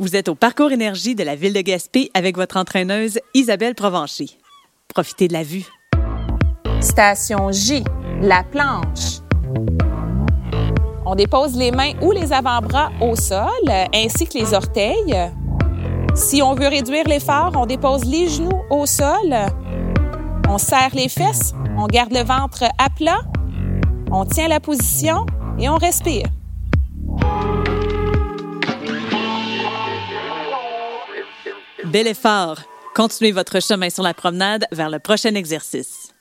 Vous êtes au parcours énergie de la ville de Gaspé avec votre entraîneuse Isabelle Provencher. Profitez de la vue. Station J, la planche. On dépose les mains ou les avant-bras au sol, ainsi que les orteils. Si on veut réduire l'effort, on dépose les genoux au sol. On serre les fesses, on garde le ventre à plat, on tient la position et on respire. Bel effort. Continuez votre chemin sur la promenade vers le prochain exercice.